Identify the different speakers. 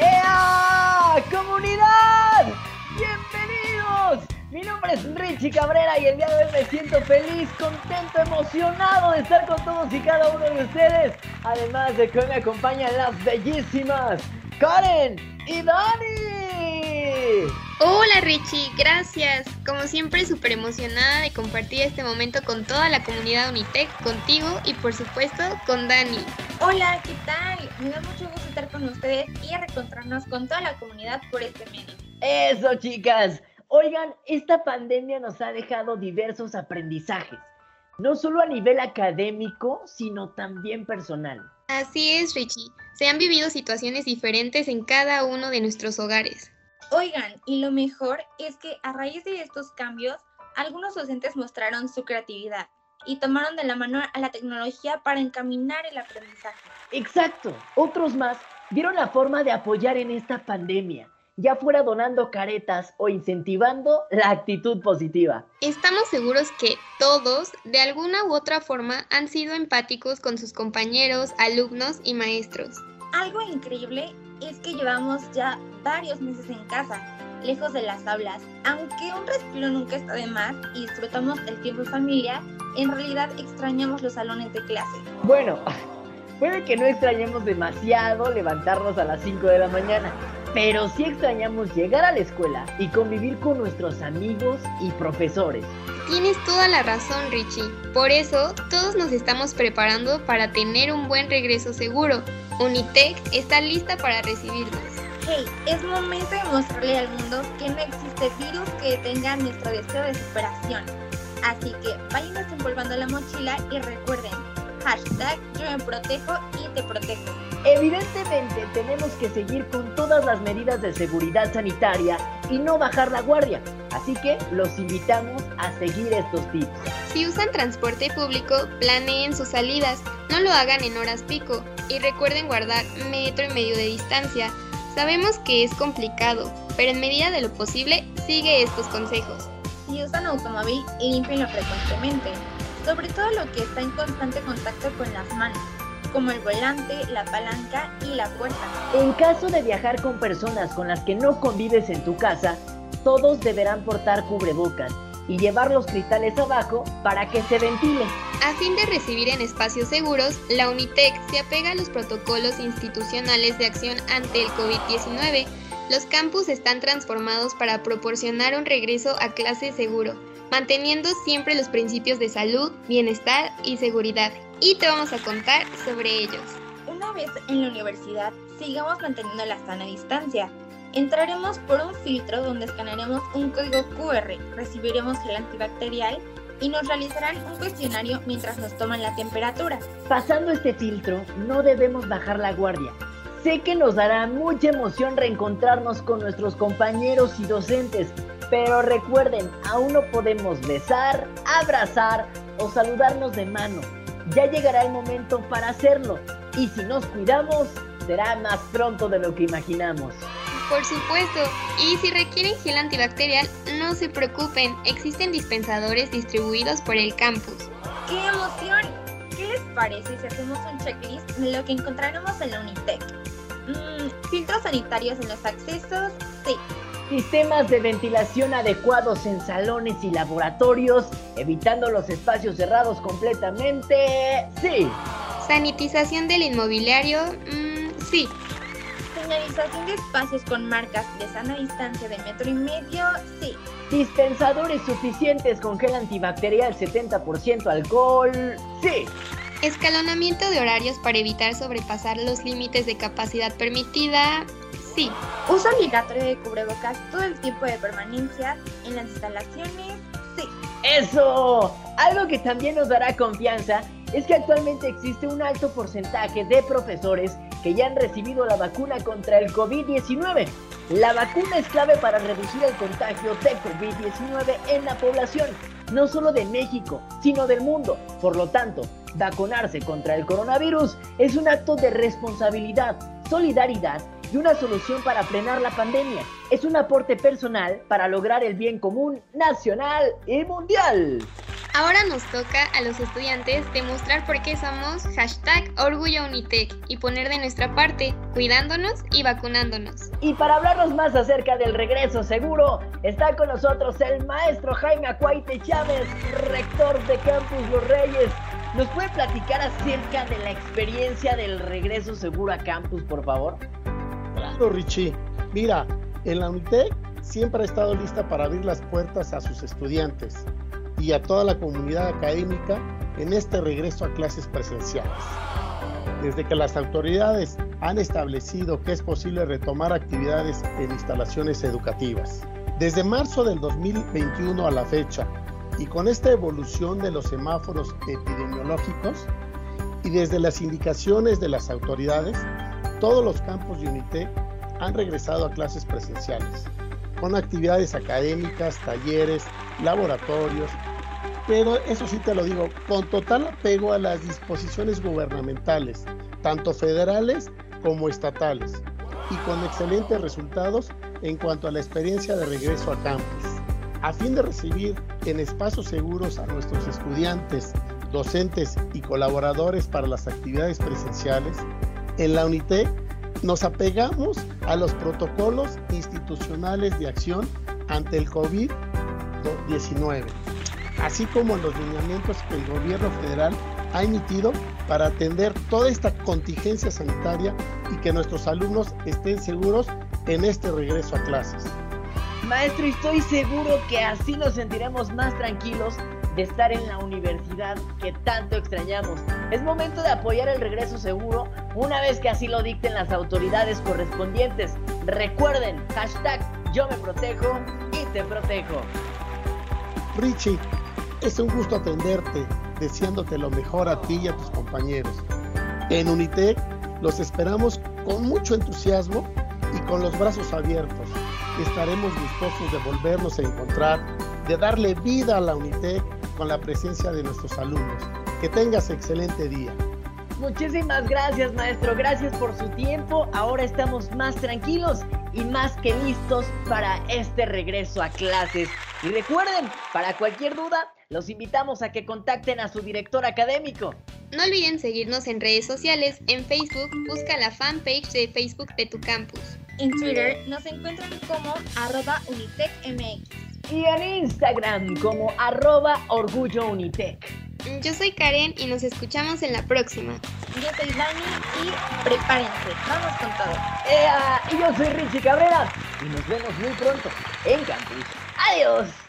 Speaker 1: ¡Ea! ¡Comunidad! ¡Bienvenidos! Mi nombre es Richie Cabrera y el día de hoy me siento feliz, contento, emocionado de estar con todos y cada uno de ustedes. Además de que hoy me acompañan las bellísimas Karen y Dani.
Speaker 2: Hola Richie, gracias. Como siempre súper emocionada de compartir este momento con toda la comunidad Unitec, contigo y por supuesto con Dani.
Speaker 3: Hola, ¿qué tal? Me da mucho gusto estar con ustedes y reencontrarnos con toda la comunidad por este medio.
Speaker 1: Eso chicas. Oigan, esta pandemia nos ha dejado diversos aprendizajes, no solo a nivel académico, sino también personal.
Speaker 2: Así es Richie, se han vivido situaciones diferentes en cada uno de nuestros hogares.
Speaker 3: Oigan, y lo mejor es que a raíz de estos cambios, algunos docentes mostraron su creatividad y tomaron de la mano a la tecnología para encaminar el aprendizaje.
Speaker 1: Exacto, otros más vieron la forma de apoyar en esta pandemia, ya fuera donando caretas o incentivando la actitud positiva.
Speaker 2: Estamos seguros que todos, de alguna u otra forma, han sido empáticos con sus compañeros, alumnos y maestros.
Speaker 3: Algo increíble es que llevamos ya varios meses en casa, lejos de las aulas. Aunque un respiro nunca está de más y disfrutamos el tiempo en familia, en realidad extrañamos los salones de clase.
Speaker 1: Bueno, puede que no extrañemos demasiado levantarnos a las 5 de la mañana, pero sí extrañamos llegar a la escuela y convivir con nuestros amigos y profesores.
Speaker 2: Tienes toda la razón, Richie. Por eso, todos nos estamos preparando para tener un buen regreso seguro. Unitec está lista para recibirnos.
Speaker 3: Hey, es momento de mostrarle al mundo que no existe virus que detenga nuestro deseo de superación. Así que vayan desempolvando la mochila y recuerden, hashtag yo me protejo y te protejo.
Speaker 1: Evidentemente tenemos que seguir con todas las medidas de seguridad sanitaria y no bajar la guardia, así que los invitamos a seguir estos tips.
Speaker 2: Si usan transporte público, planeen sus salidas, no lo hagan en horas pico y recuerden guardar metro y medio de distancia. Sabemos que es complicado, pero en medida de lo posible sigue estos consejos.
Speaker 3: Si usan automóvil, límpienlo frecuentemente, sobre todo lo que está en constante contacto con las manos como el volante, la palanca y la puerta.
Speaker 1: En caso de viajar con personas con las que no convives en tu casa, todos deberán portar cubrebocas y llevar los cristales abajo para que se ventile.
Speaker 2: A fin de recibir en espacios seguros, la Unitec se apega a los protocolos institucionales de acción ante el COVID-19. Los campus están transformados para proporcionar un regreso a clase seguro, manteniendo siempre los principios de salud, bienestar y seguridad. Y te vamos a contar sobre ellos.
Speaker 3: Una vez en la universidad, sigamos manteniendo la sana distancia. Entraremos por un filtro donde escanearemos un código QR, recibiremos gel antibacterial y nos realizarán un cuestionario mientras nos toman la temperatura.
Speaker 1: Pasando este filtro, no debemos bajar la guardia. Sé que nos dará mucha emoción reencontrarnos con nuestros compañeros y docentes, pero recuerden, aún no podemos besar, abrazar o saludarnos de mano. Ya llegará el momento para hacerlo y si nos cuidamos, será más pronto de lo que imaginamos.
Speaker 2: Por supuesto, y si requieren gel antibacterial, no se preocupen, existen dispensadores distribuidos por el campus.
Speaker 3: ¡Qué emoción! ¿Qué les parece si hacemos un checklist de lo que encontraremos en la Unitec? Mm, ¿Filtros sanitarios en los accesos? Sí.
Speaker 1: Sistemas de ventilación adecuados en salones y laboratorios, evitando los espacios cerrados completamente. Sí.
Speaker 2: Sanitización del inmobiliario. Mmm, sí.
Speaker 3: Señalización de espacios con marcas de sana distancia de metro y medio. Sí.
Speaker 1: Dispensadores suficientes con gel antibacterial 70% alcohol. Sí.
Speaker 2: Escalonamiento de horarios para evitar sobrepasar los límites de capacidad permitida. Sí.
Speaker 3: Uso obligatorio de cubrebocas todo el tiempo de permanencia en las instalaciones. Sí.
Speaker 1: ¡Eso! Algo que también nos dará confianza es que actualmente existe un alto porcentaje de profesores que ya han recibido la vacuna contra el COVID-19. La vacuna es clave para reducir el contagio de COVID-19 en la población, no solo de México, sino del mundo. Por lo tanto, vacunarse contra el coronavirus es un acto de responsabilidad, solidaridad y una solución para frenar la pandemia. Es un aporte personal para lograr el bien común nacional y mundial.
Speaker 2: Ahora nos toca a los estudiantes demostrar por qué somos hashtag Orgullo Unitec y poner de nuestra parte, cuidándonos y vacunándonos.
Speaker 1: Y para hablarnos más acerca del regreso seguro, está con nosotros el maestro Jaime Acuaite Chávez, rector de Campus Los Reyes. ¿Nos puede platicar acerca de la experiencia del regreso seguro a campus, por favor?
Speaker 4: Richie. Mira, en la Unitec siempre ha estado lista para abrir las puertas a sus estudiantes y a toda la comunidad académica en este regreso a clases presenciales. Desde que las autoridades han establecido que es posible retomar actividades en instalaciones educativas. Desde marzo del 2021 a la fecha, y con esta evolución de los semáforos epidemiológicos y desde las indicaciones de las autoridades, todos los campos de UNITE han regresado a clases presenciales, con actividades académicas, talleres, laboratorios, pero eso sí te lo digo, con total apego a las disposiciones gubernamentales, tanto federales como estatales, y con excelentes resultados en cuanto a la experiencia de regreso a campus. A fin de recibir en espacios seguros a nuestros estudiantes, docentes y colaboradores para las actividades presenciales, en la UNITEC nos apegamos a los protocolos institucionales de acción ante el COVID-19, así como los lineamientos que el gobierno federal ha emitido para atender toda esta contingencia sanitaria y que nuestros alumnos estén seguros en este regreso a clases.
Speaker 1: Maestro, estoy seguro que así nos sentiremos más tranquilos de estar en la universidad que tanto extrañamos. Es momento de apoyar el regreso seguro una vez que así lo dicten las autoridades correspondientes. Recuerden, hashtag yo me protejo y te protejo.
Speaker 4: Richie, es un gusto atenderte, deseándote lo mejor a ti y a tus compañeros. En Unitec los esperamos con mucho entusiasmo y con los brazos abiertos. Estaremos gustosos de volvernos a encontrar, de darle vida a la UNITEC con la presencia de nuestros alumnos. Que tengas excelente día.
Speaker 1: Muchísimas gracias, maestro. Gracias por su tiempo. Ahora estamos más tranquilos y más que listos para este regreso a clases. Y recuerden, para cualquier duda, los invitamos a que contacten a su director académico.
Speaker 2: No olviden seguirnos en redes sociales. En Facebook, busca la fanpage de Facebook de tu campus.
Speaker 3: En Twitter nos encuentran como arroba UnitecMX.
Speaker 1: Y en Instagram como arroba Orgullo Unitec.
Speaker 2: Yo soy Karen y nos escuchamos en la próxima.
Speaker 3: Yo soy Dani y prepárense, vamos con todo.
Speaker 1: Ea, y yo soy Richie Cabrera y nos vemos muy pronto en Campus. Adiós.